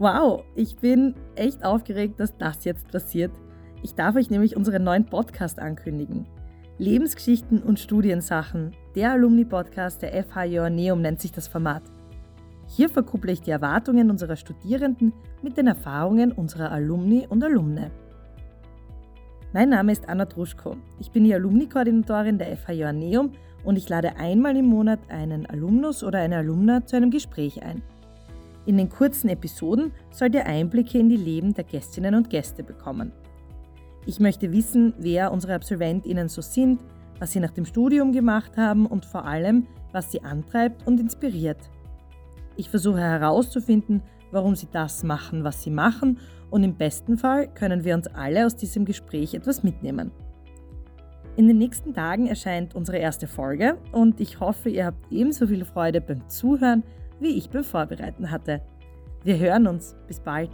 Wow, ich bin echt aufgeregt, dass das jetzt passiert. Ich darf euch nämlich unseren neuen Podcast ankündigen. Lebensgeschichten und Studiensachen. Der Alumni-Podcast der FH Joanneum nennt sich das Format. Hier verkupple ich die Erwartungen unserer Studierenden mit den Erfahrungen unserer Alumni und Alumne. Mein Name ist Anna Druschko. Ich bin die Alumni-Koordinatorin der FH Joanneum und ich lade einmal im Monat einen Alumnus oder eine Alumna zu einem Gespräch ein. In den kurzen Episoden sollt ihr Einblicke in die Leben der Gästinnen und Gäste bekommen. Ich möchte wissen, wer unsere AbsolventInnen so sind, was sie nach dem Studium gemacht haben und vor allem, was sie antreibt und inspiriert. Ich versuche herauszufinden, warum sie das machen, was sie machen und im besten Fall können wir uns alle aus diesem Gespräch etwas mitnehmen. In den nächsten Tagen erscheint unsere erste Folge und ich hoffe, ihr habt ebenso viel Freude beim Zuhören wie ich beim Vorbereiten hatte. Wir hören uns. Bis bald.